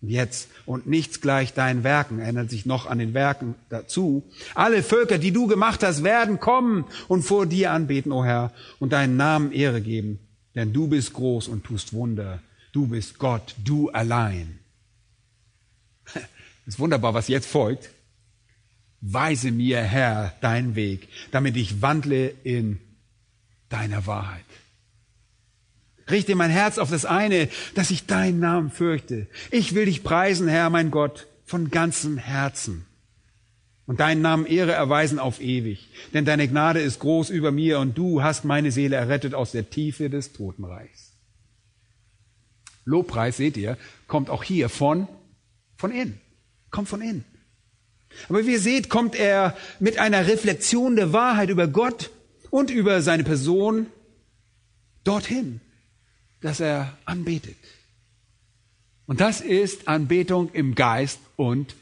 Speaker 1: jetzt und nichts gleich deinen Werken, erinnert sich noch an den Werken dazu. Alle Völker, die du gemacht hast, werden kommen und vor dir anbeten, o oh Herr, und deinen Namen Ehre geben, denn du bist groß und tust Wunder. Du bist Gott, du allein. Ist wunderbar, was jetzt folgt. Weise mir, Herr, deinen Weg, damit ich wandle in deiner Wahrheit. Richte mein Herz auf das eine, dass ich deinen Namen fürchte. Ich will dich preisen, Herr, mein Gott, von ganzem Herzen. Und deinen Namen Ehre erweisen auf ewig. Denn deine Gnade ist groß über mir und du hast meine Seele errettet aus der Tiefe des Totenreichs. Lobpreis, seht ihr, kommt auch hier von, von innen. kommt von innen. Aber wie ihr seht, kommt er mit einer Reflexion der Wahrheit über Gott und über seine Person dorthin, dass er anbetet. Und das ist Anbetung im Geist und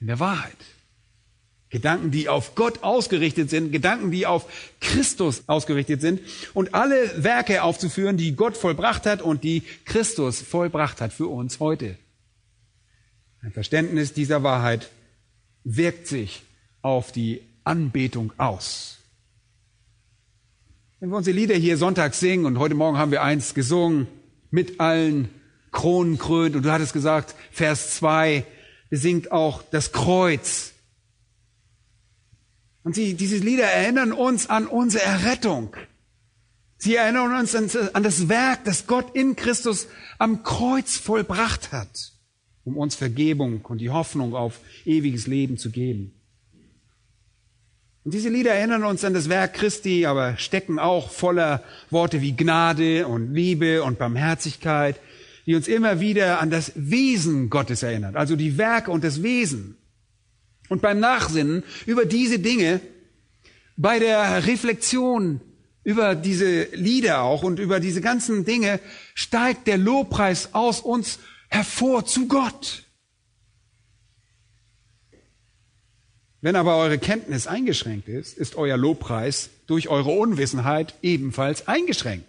Speaker 1: in der Wahrheit. Gedanken, die auf Gott ausgerichtet sind, Gedanken, die auf Christus ausgerichtet sind und alle Werke aufzuführen, die Gott vollbracht hat und die Christus vollbracht hat für uns heute. Ein Verständnis dieser Wahrheit wirkt sich auf die Anbetung aus. Wenn wir unsere Lieder hier sonntags singen und heute Morgen haben wir eins gesungen mit allen Kronen krönt und du hattest gesagt, Vers 2, besingt auch das Kreuz. Und sie, diese Lieder erinnern uns an unsere Errettung. Sie erinnern uns an, an das Werk, das Gott in Christus am Kreuz vollbracht hat, um uns Vergebung und die Hoffnung auf ewiges Leben zu geben. Und diese Lieder erinnern uns an das Werk Christi, aber stecken auch voller Worte wie Gnade und Liebe und Barmherzigkeit, die uns immer wieder an das Wesen Gottes erinnert, also die Werke und das Wesen. Und beim Nachsinnen über diese Dinge, bei der Reflexion über diese Lieder auch und über diese ganzen Dinge, steigt der Lobpreis aus uns hervor zu Gott. Wenn aber eure Kenntnis eingeschränkt ist, ist euer Lobpreis durch eure Unwissenheit ebenfalls eingeschränkt.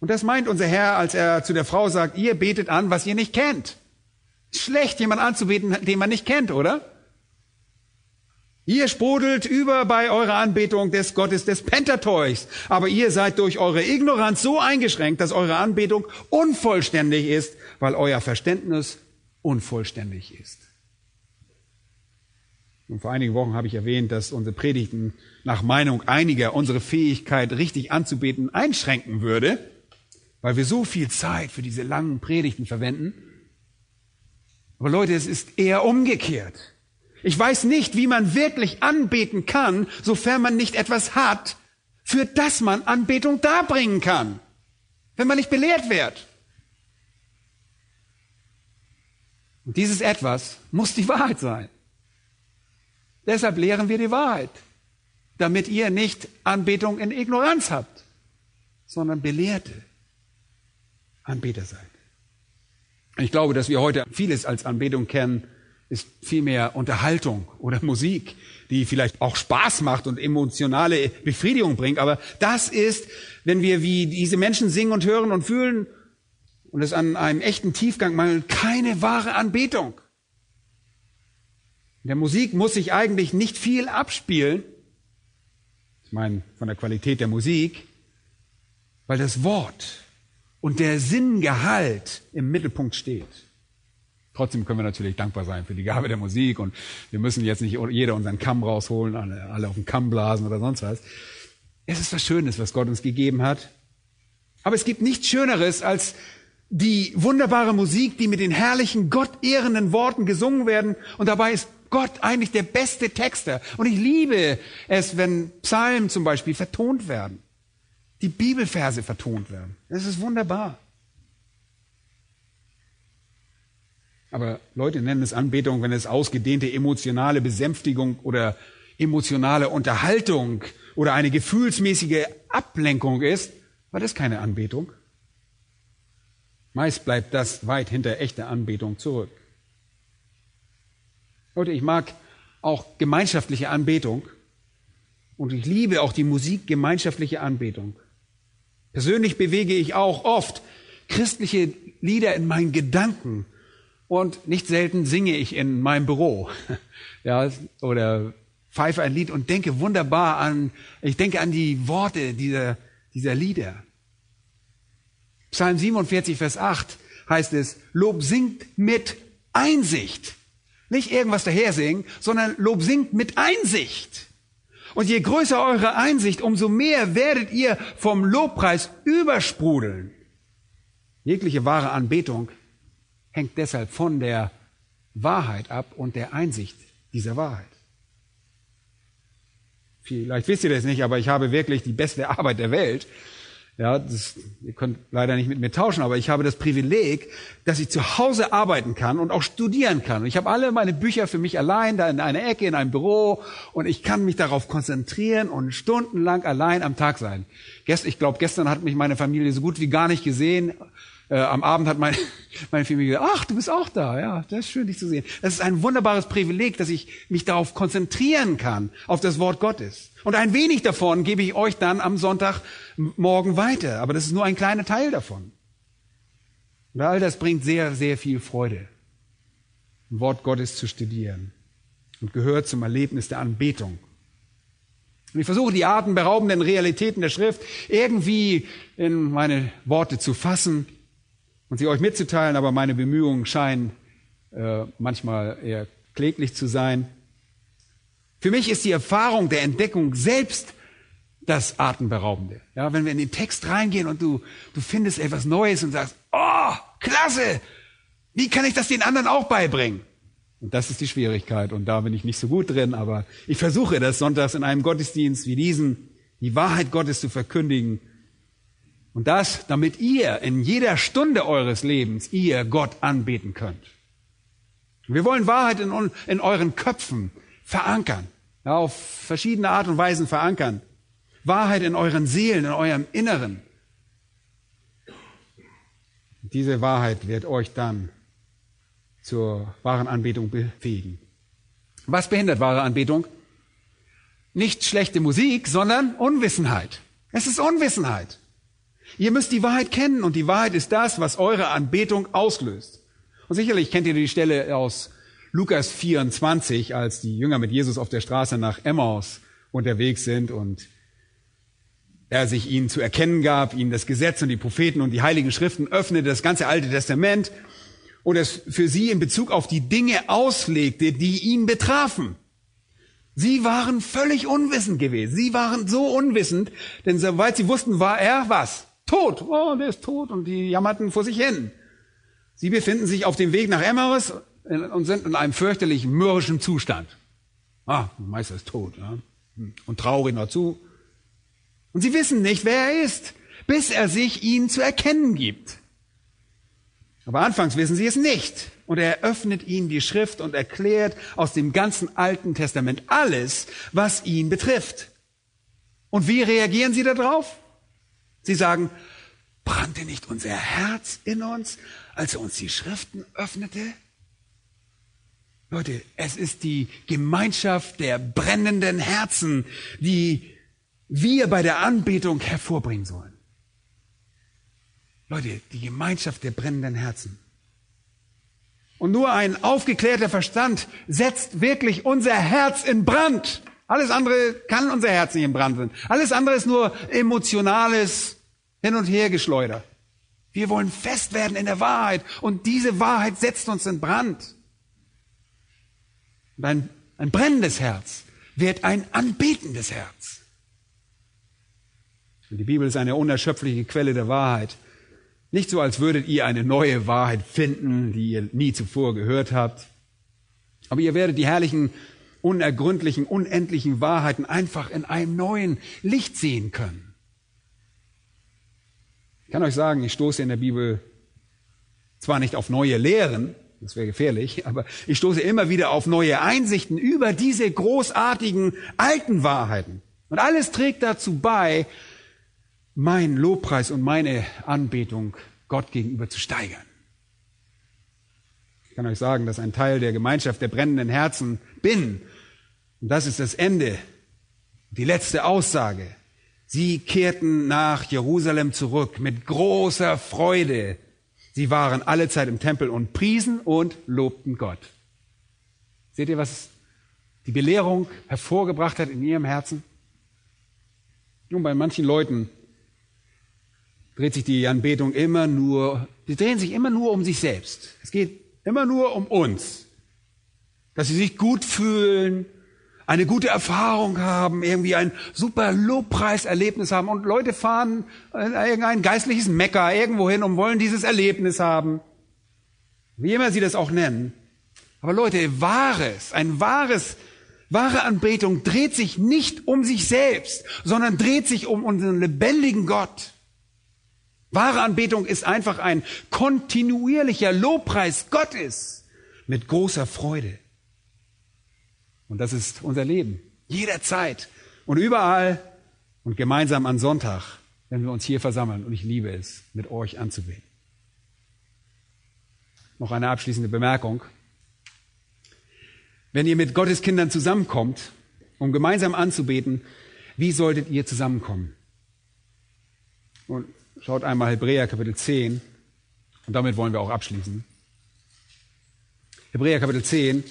Speaker 1: Und das meint unser Herr, als er zu der Frau sagt, ihr betet an, was ihr nicht kennt. Schlecht, jemand anzubeten, den man nicht kennt, oder? Ihr sprudelt über bei eurer Anbetung des Gottes des Pentateuchs, aber ihr seid durch eure Ignoranz so eingeschränkt, dass eure Anbetung unvollständig ist, weil euer Verständnis unvollständig ist. Und vor einigen Wochen habe ich erwähnt, dass unsere Predigten nach Meinung einiger unsere Fähigkeit, richtig anzubeten, einschränken würde weil wir so viel Zeit für diese langen Predigten verwenden. Aber Leute, es ist eher umgekehrt. Ich weiß nicht, wie man wirklich anbeten kann, sofern man nicht etwas hat, für das man Anbetung darbringen kann, wenn man nicht belehrt wird. Und dieses etwas muss die Wahrheit sein. Deshalb lehren wir die Wahrheit, damit ihr nicht Anbetung in Ignoranz habt, sondern Belehrte. Anbeter seid. Ich glaube, dass wir heute vieles als Anbetung kennen, ist vielmehr Unterhaltung oder Musik, die vielleicht auch Spaß macht und emotionale Befriedigung bringt. Aber das ist, wenn wir wie diese Menschen singen und hören und fühlen und es an einem echten Tiefgang mangelt, keine wahre Anbetung. In der Musik muss sich eigentlich nicht viel abspielen. Ich meine, von der Qualität der Musik, weil das Wort und der Sinngehalt im Mittelpunkt steht. Trotzdem können wir natürlich dankbar sein für die Gabe der Musik und wir müssen jetzt nicht jeder unseren Kamm rausholen, alle, auf den Kamm blasen oder sonst was. Es ist was Schönes, was Gott uns gegeben hat. Aber es gibt nichts Schöneres als die wunderbare Musik, die mit den herrlichen, Gott ehrenden Worten gesungen werden. Und dabei ist Gott eigentlich der beste Texter. Und ich liebe es, wenn Psalmen zum Beispiel vertont werden die Bibelverse vertont werden. Das ist wunderbar. Aber Leute nennen es Anbetung, wenn es ausgedehnte emotionale Besänftigung oder emotionale Unterhaltung oder eine gefühlsmäßige Ablenkung ist, war das keine Anbetung. Meist bleibt das weit hinter echter Anbetung zurück. Leute, ich mag auch gemeinschaftliche Anbetung und ich liebe auch die Musik gemeinschaftliche Anbetung. Persönlich bewege ich auch oft christliche Lieder in meinen Gedanken und nicht selten singe ich in meinem Büro. Ja, oder pfeife ein Lied und denke wunderbar an, ich denke an die Worte dieser, dieser Lieder. Psalm 47, Vers 8 heißt es, Lob singt mit Einsicht. Nicht irgendwas daher singen, sondern Lob singt mit Einsicht. Und je größer eure Einsicht, umso mehr werdet ihr vom Lobpreis übersprudeln. Jegliche wahre Anbetung hängt deshalb von der Wahrheit ab und der Einsicht dieser Wahrheit. Vielleicht wisst ihr das nicht, aber ich habe wirklich die beste Arbeit der Welt. Ja, das, ihr könnt leider nicht mit mir tauschen, aber ich habe das Privileg, dass ich zu Hause arbeiten kann und auch studieren kann. Und ich habe alle meine Bücher für mich allein, da in einer Ecke, in einem Büro, und ich kann mich darauf konzentrieren und stundenlang allein am Tag sein. Ich glaube, gestern hat mich meine Familie so gut wie gar nicht gesehen. Äh, am Abend hat meine, meine Familie gesagt, ach, du bist auch da. Ja, das ist schön, dich zu sehen. Das ist ein wunderbares Privileg, dass ich mich darauf konzentrieren kann, auf das Wort Gottes. Und ein wenig davon gebe ich euch dann am Sonntagmorgen weiter. Aber das ist nur ein kleiner Teil davon. Und all das bringt sehr, sehr viel Freude, ein Wort Gottes zu studieren und gehört zum Erlebnis der Anbetung. Und ich versuche die atemberaubenden Realitäten der Schrift irgendwie in meine Worte zu fassen und sie euch mitzuteilen, aber meine Bemühungen scheinen äh, manchmal eher kläglich zu sein. Für mich ist die Erfahrung der Entdeckung selbst das Atemberaubende. Ja, wenn wir in den Text reingehen und du, du findest etwas Neues und sagst, oh, klasse, wie kann ich das den anderen auch beibringen? Und das ist die Schwierigkeit und da bin ich nicht so gut drin, aber ich versuche das sonntags in einem Gottesdienst wie diesen, die Wahrheit Gottes zu verkündigen. Und das, damit ihr in jeder Stunde eures Lebens, ihr Gott anbeten könnt. Wir wollen Wahrheit in, in euren Köpfen verankern, ja, auf verschiedene Art und Weisen verankern. Wahrheit in euren Seelen, in eurem Inneren. Diese Wahrheit wird euch dann zur wahren Anbetung befähigen. Was behindert wahre Anbetung? Nicht schlechte Musik, sondern Unwissenheit. Es ist Unwissenheit. Ihr müsst die Wahrheit kennen und die Wahrheit ist das, was eure Anbetung auslöst. Und sicherlich kennt ihr die Stelle aus Lukas 24, als die Jünger mit Jesus auf der Straße nach Emmaus unterwegs sind und er sich ihnen zu erkennen gab, ihnen das Gesetz und die Propheten und die heiligen Schriften öffnete, das ganze Alte Testament und es für sie in Bezug auf die Dinge auslegte, die ihn betrafen. Sie waren völlig unwissend gewesen. Sie waren so unwissend, denn soweit sie wussten, war er was? Tot. Oh, der ist tot und die jammerten vor sich hin. Sie befinden sich auf dem Weg nach Emmaus und sind in einem fürchterlich mürrischen Zustand. Ah, der Meister ist tot. Ja? Und traurig dazu. Und sie wissen nicht, wer er ist, bis er sich ihnen zu erkennen gibt. Aber anfangs wissen sie es nicht. Und er öffnet ihnen die Schrift und erklärt aus dem ganzen Alten Testament alles, was ihn betrifft. Und wie reagieren sie darauf? Sie sagen, brannte nicht unser Herz in uns, als er uns die Schriften öffnete? Leute, es ist die Gemeinschaft der brennenden Herzen, die wir bei der Anbetung hervorbringen sollen. Leute, die Gemeinschaft der brennenden Herzen. Und nur ein aufgeklärter Verstand setzt wirklich unser Herz in Brand. Alles andere kann unser Herz nicht in Brand sein. Alles andere ist nur emotionales Hin- und Hergeschleuder. Wir wollen fest werden in der Wahrheit und diese Wahrheit setzt uns in Brand. Und ein, ein brennendes Herz wird ein anbetendes Herz. Und die Bibel ist eine unerschöpfliche Quelle der Wahrheit. Nicht so, als würdet ihr eine neue Wahrheit finden, die ihr nie zuvor gehört habt. Aber ihr werdet die herrlichen, unergründlichen, unendlichen Wahrheiten einfach in einem neuen Licht sehen können. Ich kann euch sagen, ich stoße in der Bibel zwar nicht auf neue Lehren, das wäre gefährlich, aber ich stoße immer wieder auf neue Einsichten über diese großartigen alten Wahrheiten. Und alles trägt dazu bei, mein Lobpreis und meine Anbetung Gott gegenüber zu steigern. Ich kann euch sagen, dass ein Teil der Gemeinschaft der brennenden Herzen bin. Und das ist das Ende, die letzte Aussage. Sie kehrten nach Jerusalem zurück mit großer Freude Sie waren alle Zeit im Tempel und priesen und lobten Gott. Seht ihr, was die Belehrung hervorgebracht hat in ihrem Herzen? Nun, bei manchen Leuten dreht sich die Anbetung immer nur, sie drehen sich immer nur um sich selbst. Es geht immer nur um uns. Dass sie sich gut fühlen, eine gute Erfahrung haben, irgendwie ein super Lobpreiserlebnis haben und Leute fahren in irgendein geistliches Mecker irgendwo hin und wollen dieses Erlebnis haben. Wie immer sie das auch nennen. Aber Leute, wahres, ein wahres, wahre Anbetung dreht sich nicht um sich selbst, sondern dreht sich um unseren lebendigen Gott. Wahre Anbetung ist einfach ein kontinuierlicher Lobpreis Gottes mit großer Freude. Und das ist unser Leben. Jederzeit und überall und gemeinsam an Sonntag, wenn wir uns hier versammeln. Und ich liebe es, mit euch anzubeten. Noch eine abschließende Bemerkung. Wenn ihr mit Gottes Kindern zusammenkommt, um gemeinsam anzubeten, wie solltet ihr zusammenkommen? Und schaut einmal Hebräer Kapitel 10 und damit wollen wir auch abschließen. Hebräer Kapitel 10.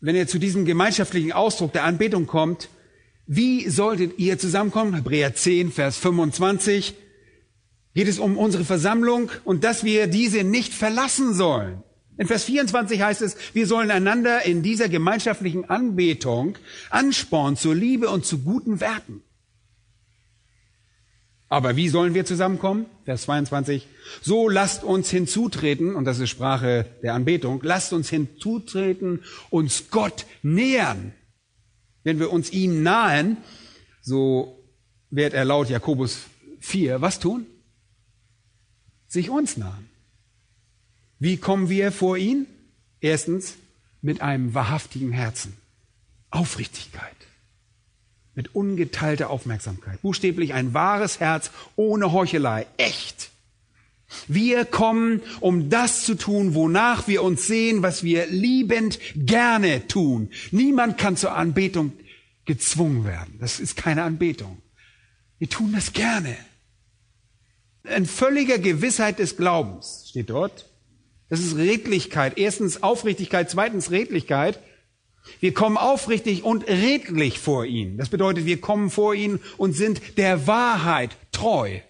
Speaker 1: Wenn ihr zu diesem gemeinschaftlichen Ausdruck der Anbetung kommt, wie solltet ihr zusammenkommen? Hebräer 10, Vers 25 geht es um unsere Versammlung und dass wir diese nicht verlassen sollen. In Vers 24 heißt es, wir sollen einander in dieser gemeinschaftlichen Anbetung anspornen zur Liebe und zu guten Werken. Aber wie sollen wir zusammenkommen? Vers 22. So lasst uns hinzutreten, und das ist Sprache der Anbetung, lasst uns hinzutreten, uns Gott nähern. Wenn wir uns ihm nahen, so wird er laut Jakobus 4 was tun? Sich uns nahen. Wie kommen wir vor ihn? Erstens mit einem wahrhaftigen Herzen. Aufrichtigkeit. Mit ungeteilter Aufmerksamkeit. Buchstäblich ein wahres Herz ohne Heuchelei. Echt. Wir kommen, um das zu tun, wonach wir uns sehen, was wir liebend gerne tun. Niemand kann zur Anbetung gezwungen werden. Das ist keine Anbetung. Wir tun das gerne. In völliger Gewissheit des Glaubens steht dort. Das ist Redlichkeit. Erstens Aufrichtigkeit, zweitens Redlichkeit. Wir kommen aufrichtig und redlich vor ihn. Das bedeutet, wir kommen vor ihn und sind der Wahrheit treu.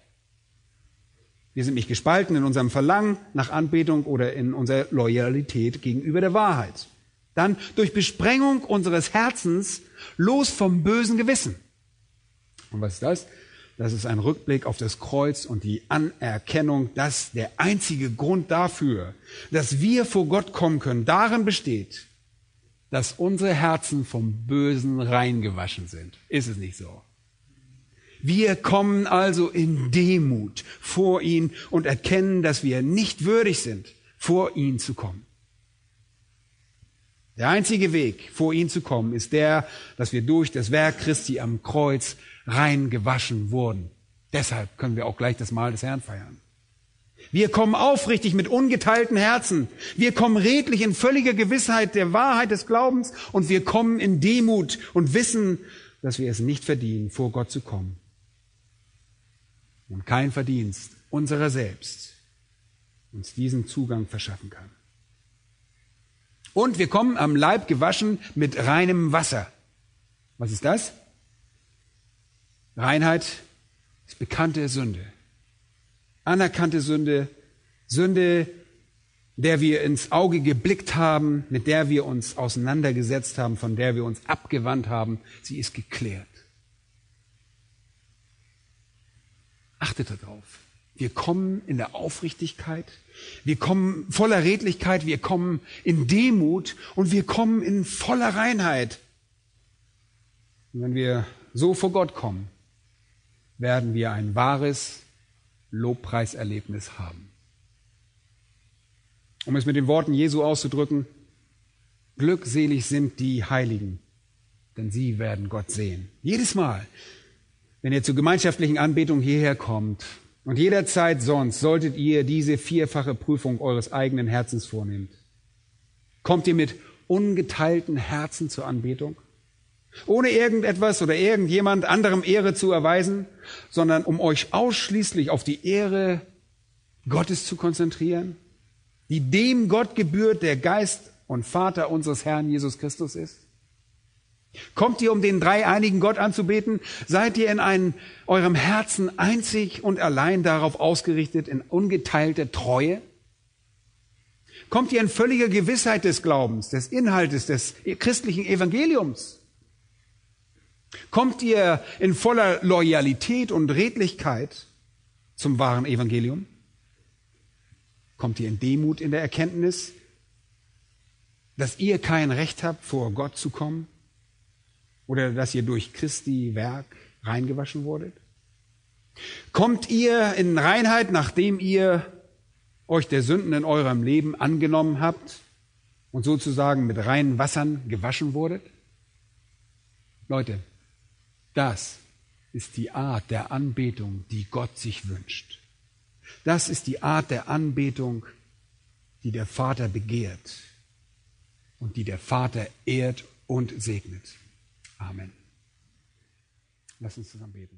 Speaker 1: Wir sind nicht gespalten in unserem Verlangen nach Anbetung oder in unserer Loyalität gegenüber der Wahrheit. Dann durch Besprengung unseres Herzens los vom bösen Gewissen. Und was ist das? Das ist ein Rückblick auf das Kreuz und die Anerkennung, dass der einzige Grund dafür, dass wir vor Gott kommen können, darin besteht, dass unsere Herzen vom Bösen reingewaschen sind. Ist es nicht so? Wir kommen also in Demut vor ihn und erkennen, dass wir nicht würdig sind, vor ihn zu kommen. Der einzige Weg, vor ihn zu kommen, ist der, dass wir durch das Werk Christi am Kreuz rein gewaschen wurden. Deshalb können wir auch gleich das Mahl des Herrn feiern. Wir kommen aufrichtig mit ungeteilten Herzen. Wir kommen redlich in völliger Gewissheit der Wahrheit des Glaubens und wir kommen in Demut und wissen, dass wir es nicht verdienen, vor Gott zu kommen. Und kein Verdienst unserer selbst uns diesen Zugang verschaffen kann. Und wir kommen am Leib gewaschen mit reinem Wasser. Was ist das? Reinheit ist bekannte Sünde. Anerkannte Sünde, Sünde, der wir ins Auge geblickt haben, mit der wir uns auseinandergesetzt haben, von der wir uns abgewandt haben, sie ist geklärt. Achtet darauf. Wir kommen in der Aufrichtigkeit, wir kommen voller Redlichkeit, wir kommen in Demut und wir kommen in voller Reinheit. Und wenn wir so vor Gott kommen, werden wir ein wahres Lobpreiserlebnis haben. Um es mit den Worten Jesu auszudrücken, glückselig sind die Heiligen, denn sie werden Gott sehen. Jedes Mal, wenn ihr zur gemeinschaftlichen Anbetung hierher kommt und jederzeit sonst, solltet ihr diese vierfache Prüfung eures eigenen Herzens vornehmen. Kommt ihr mit ungeteilten Herzen zur Anbetung? Ohne irgendetwas oder irgendjemand anderem Ehre zu erweisen, sondern um euch ausschließlich auf die Ehre Gottes zu konzentrieren, die dem Gott gebührt, der Geist und Vater unseres Herrn Jesus Christus ist? Kommt ihr, um den dreieinigen Gott anzubeten? Seid ihr in einem, eurem Herzen einzig und allein darauf ausgerichtet, in ungeteilter Treue? Kommt ihr in völliger Gewissheit des Glaubens, des Inhaltes des christlichen Evangeliums? Kommt ihr in voller Loyalität und Redlichkeit zum wahren Evangelium? Kommt ihr in Demut in der Erkenntnis, dass ihr kein Recht habt, vor Gott zu kommen? Oder dass ihr durch Christi Werk reingewaschen wurdet? Kommt ihr in Reinheit, nachdem ihr euch der Sünden in eurem Leben angenommen habt und sozusagen mit reinen Wassern gewaschen wurdet? Leute, das ist die Art der Anbetung, die Gott sich wünscht. Das ist die Art der Anbetung, die der Vater begehrt und die der Vater ehrt und segnet. Amen. Lass uns zusammen beten.